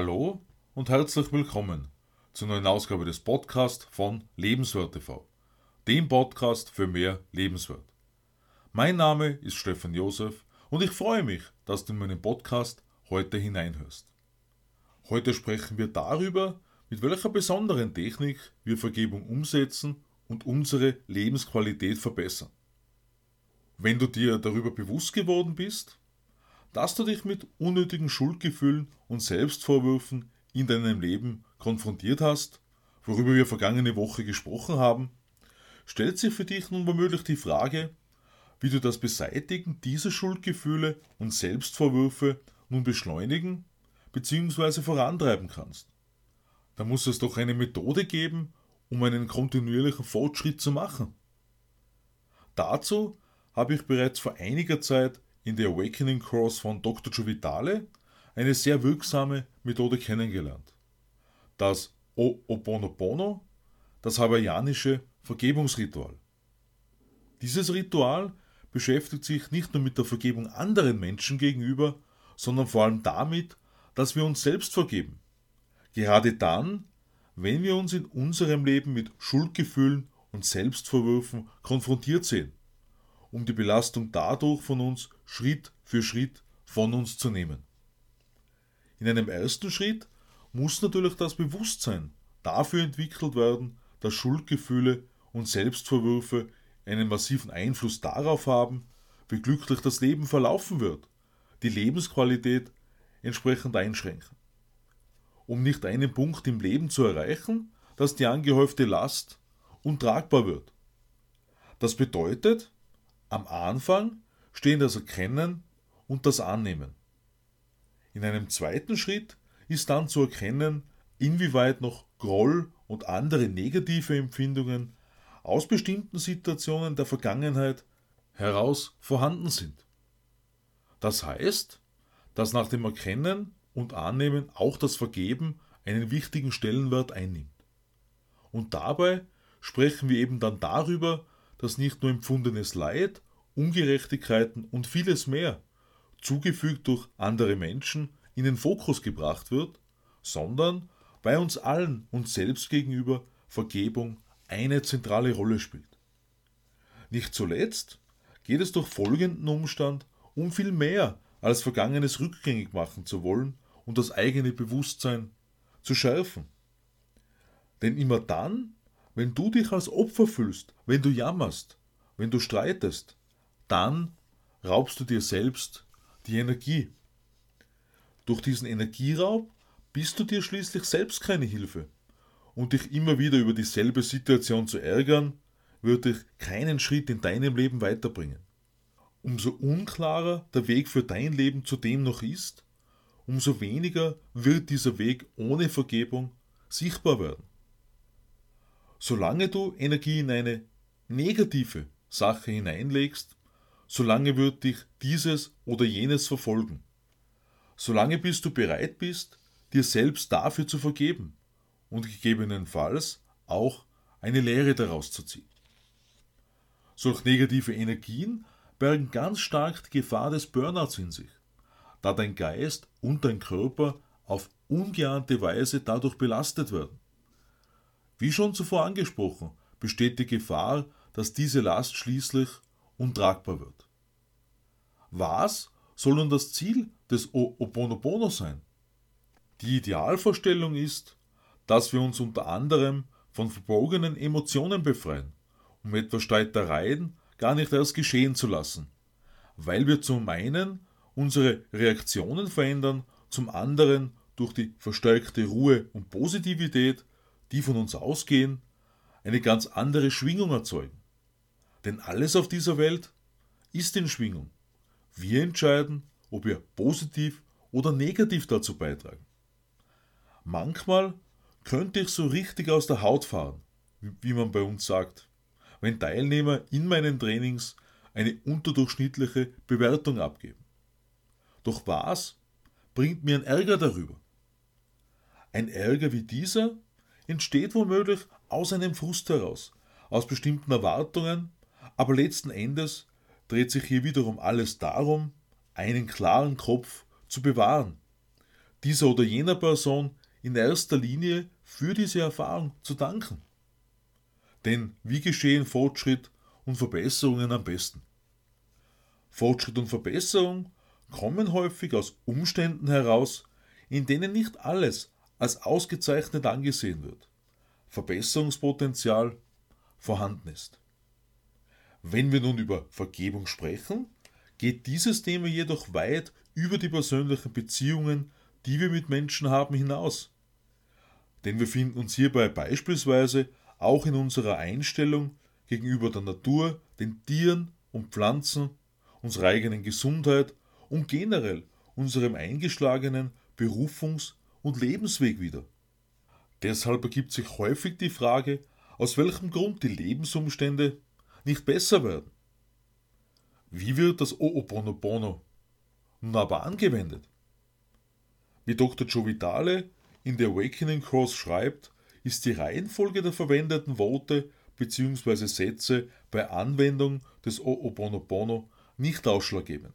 Hallo und herzlich willkommen zur neuen Ausgabe des Podcasts von Lebenswert TV, dem Podcast für mehr Lebenswert. Mein Name ist Stefan Josef und ich freue mich, dass du in meinen Podcast heute hineinhörst. Heute sprechen wir darüber, mit welcher besonderen Technik wir Vergebung umsetzen und unsere Lebensqualität verbessern. Wenn du dir darüber bewusst geworden bist, dass du dich mit unnötigen Schuldgefühlen und Selbstvorwürfen in deinem Leben konfrontiert hast, worüber wir vergangene Woche gesprochen haben, stellt sich für dich nun womöglich die Frage, wie du das Beseitigen dieser Schuldgefühle und Selbstvorwürfe nun beschleunigen bzw. vorantreiben kannst. Da muss es doch eine Methode geben, um einen kontinuierlichen Fortschritt zu machen. Dazu habe ich bereits vor einiger Zeit in der Awakening Course von Dr. Joe Vitale eine sehr wirksame Methode kennengelernt. Das Oponopono, das hawaiianische Vergebungsritual. Dieses Ritual beschäftigt sich nicht nur mit der Vergebung anderen Menschen gegenüber, sondern vor allem damit, dass wir uns selbst vergeben. Gerade dann, wenn wir uns in unserem Leben mit Schuldgefühlen und Selbstvorwürfen konfrontiert sehen, um die Belastung dadurch von uns Schritt für Schritt von uns zu nehmen. In einem ersten Schritt muss natürlich das Bewusstsein dafür entwickelt werden, dass Schuldgefühle und Selbstvorwürfe einen massiven Einfluss darauf haben, wie glücklich das Leben verlaufen wird, die Lebensqualität entsprechend einschränken. Um nicht einen Punkt im Leben zu erreichen, dass die angehäufte Last untragbar wird. Das bedeutet, am Anfang stehen das Erkennen und das Annehmen. In einem zweiten Schritt ist dann zu erkennen, inwieweit noch Groll und andere negative Empfindungen aus bestimmten Situationen der Vergangenheit heraus vorhanden sind. Das heißt, dass nach dem Erkennen und Annehmen auch das Vergeben einen wichtigen Stellenwert einnimmt. Und dabei sprechen wir eben dann darüber, dass nicht nur empfundenes Leid, Ungerechtigkeiten und vieles mehr, zugefügt durch andere Menschen, in den Fokus gebracht wird, sondern bei uns allen uns selbst gegenüber Vergebung eine zentrale Rolle spielt. Nicht zuletzt geht es durch folgenden Umstand um viel mehr als Vergangenes rückgängig machen zu wollen und das eigene Bewusstsein zu schärfen. Denn immer dann, wenn du dich als Opfer fühlst, wenn du jammerst, wenn du streitest, dann raubst du dir selbst die Energie. Durch diesen Energieraub bist du dir schließlich selbst keine Hilfe und dich immer wieder über dieselbe Situation zu ärgern, wird dich keinen Schritt in deinem Leben weiterbringen. Umso unklarer der Weg für dein Leben zudem noch ist, umso weniger wird dieser Weg ohne Vergebung sichtbar werden. Solange du Energie in eine negative Sache hineinlegst, solange wird dich dieses oder jenes verfolgen. Solange bis du bereit bist, dir selbst dafür zu vergeben und gegebenenfalls auch eine Lehre daraus zu ziehen. Solch negative Energien bergen ganz stark die Gefahr des Burnouts in sich, da dein Geist und dein Körper auf ungeahnte Weise dadurch belastet werden. Wie schon zuvor angesprochen, besteht die Gefahr, dass diese Last schließlich untragbar wird. Was soll nun das Ziel des Oponopono sein? Die Idealvorstellung ist, dass wir uns unter anderem von verbogenen Emotionen befreien, um etwa Streitereien gar nicht erst geschehen zu lassen, weil wir zum einen unsere Reaktionen verändern, zum anderen durch die verstärkte Ruhe und Positivität, die von uns ausgehen, eine ganz andere Schwingung erzeugen. Denn alles auf dieser Welt ist in Schwingung. Wir entscheiden, ob wir positiv oder negativ dazu beitragen. Manchmal könnte ich so richtig aus der Haut fahren, wie man bei uns sagt, wenn Teilnehmer in meinen Trainings eine unterdurchschnittliche Bewertung abgeben. Doch was bringt mir ein Ärger darüber? Ein Ärger wie dieser entsteht womöglich aus einem Frust heraus, aus bestimmten Erwartungen, aber letzten Endes dreht sich hier wiederum alles darum, einen klaren Kopf zu bewahren, dieser oder jener Person in erster Linie für diese Erfahrung zu danken. Denn wie geschehen Fortschritt und Verbesserungen am besten? Fortschritt und Verbesserung kommen häufig aus Umständen heraus, in denen nicht alles als ausgezeichnet angesehen wird, Verbesserungspotenzial vorhanden ist. Wenn wir nun über Vergebung sprechen, geht dieses Thema jedoch weit über die persönlichen Beziehungen, die wir mit Menschen haben, hinaus. Denn wir finden uns hierbei beispielsweise auch in unserer Einstellung gegenüber der Natur, den Tieren und Pflanzen, unserer eigenen Gesundheit und generell unserem eingeschlagenen Berufungs- und Lebensweg wieder. Deshalb ergibt sich häufig die Frage, aus welchem Grund die Lebensumstände nicht besser werden. Wie wird das Ooponopono nun aber angewendet? Wie Dr. Joe Vitale in The Awakening Course schreibt, ist die Reihenfolge der verwendeten Worte bzw. Sätze bei Anwendung des Ooponopono nicht ausschlaggebend.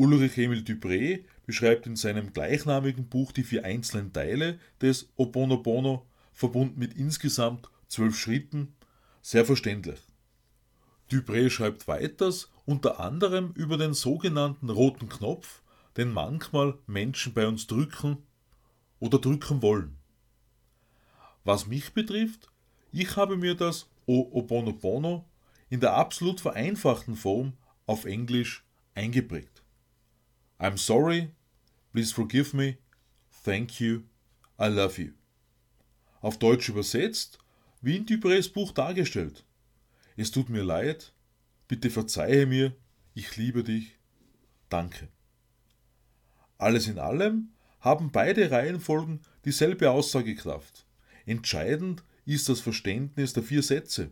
Ulrich Emil Dupré beschreibt in seinem gleichnamigen Buch die vier einzelnen Teile des Oponopono, verbunden mit insgesamt zwölf Schritten, sehr verständlich. Dupré schreibt weiters unter anderem über den sogenannten roten Knopf, den manchmal Menschen bei uns drücken oder drücken wollen. Was mich betrifft, ich habe mir das Oponopono in der absolut vereinfachten Form auf Englisch eingeprägt. I'm sorry, please forgive me, thank you, I love you. Auf Deutsch übersetzt, wie in Duprés Buch dargestellt. Es tut mir leid, bitte verzeihe mir, ich liebe dich, danke. Alles in allem haben beide Reihenfolgen dieselbe Aussagekraft. Entscheidend ist das Verständnis der vier Sätze,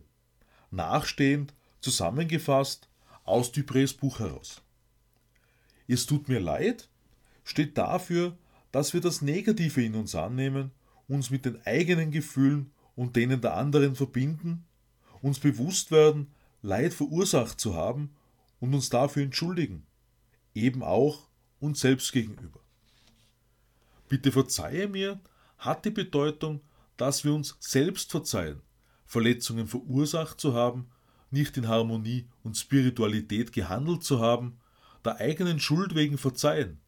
nachstehend zusammengefasst aus Duprés Buch heraus. Es tut mir leid steht dafür, dass wir das Negative in uns annehmen, uns mit den eigenen Gefühlen und denen der anderen verbinden, uns bewusst werden, Leid verursacht zu haben und uns dafür entschuldigen, eben auch uns selbst gegenüber. Bitte verzeihe mir hat die Bedeutung, dass wir uns selbst verzeihen, Verletzungen verursacht zu haben nicht in Harmonie und Spiritualität gehandelt zu haben, der eigenen Schuld wegen verzeihen,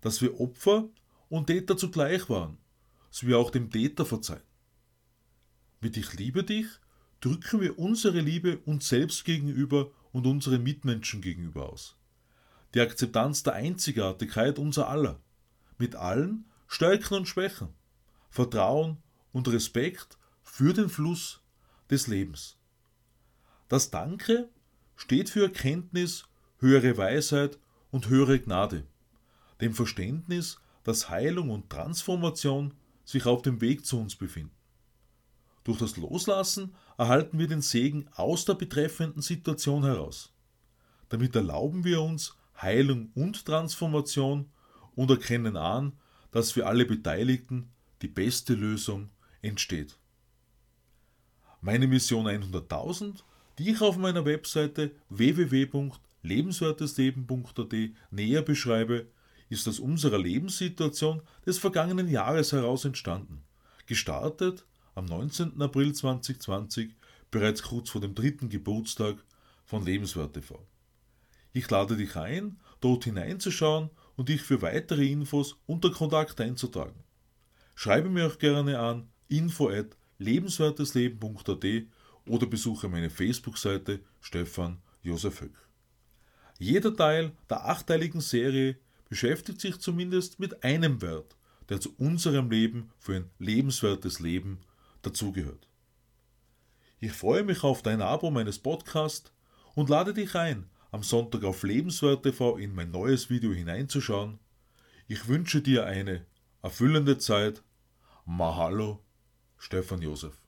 dass wir Opfer und Täter zugleich waren, sowie auch dem Täter verzeihen. Mit Ich liebe dich drücken wir unsere Liebe uns selbst gegenüber und unseren Mitmenschen gegenüber aus. Die Akzeptanz der Einzigartigkeit unser aller, mit allen Stärken und Schwächen, Vertrauen und Respekt für den Fluss des Lebens. Das Danke steht für Erkenntnis, höhere Weisheit und höhere Gnade, dem Verständnis, dass Heilung und Transformation sich auf dem Weg zu uns befinden. Durch das Loslassen erhalten wir den Segen aus der betreffenden Situation heraus. Damit erlauben wir uns Heilung und Transformation und erkennen an, dass für alle Beteiligten die beste Lösung entsteht. Meine Mission 100.000 die ich auf meiner Webseite www.lebenswertesleben.at näher beschreibe, ist aus unserer Lebenssituation des vergangenen Jahres heraus entstanden. Gestartet am 19. April 2020, bereits kurz vor dem dritten Geburtstag von Lebenswert TV. Ich lade dich ein, dort hineinzuschauen und dich für weitere Infos unter Kontakt einzutragen. Schreibe mir auch gerne an info at lebenswertesleben.at oder besuche meine Facebook-Seite Stefan Josef Höck. Jeder Teil der achteiligen Serie beschäftigt sich zumindest mit einem Wert, der zu unserem Leben für ein lebenswertes Leben dazugehört. Ich freue mich auf dein Abo meines Podcasts und lade dich ein, am Sonntag auf Lebenswert TV in mein neues Video hineinzuschauen. Ich wünsche dir eine erfüllende Zeit. Mahalo, Stefan Josef.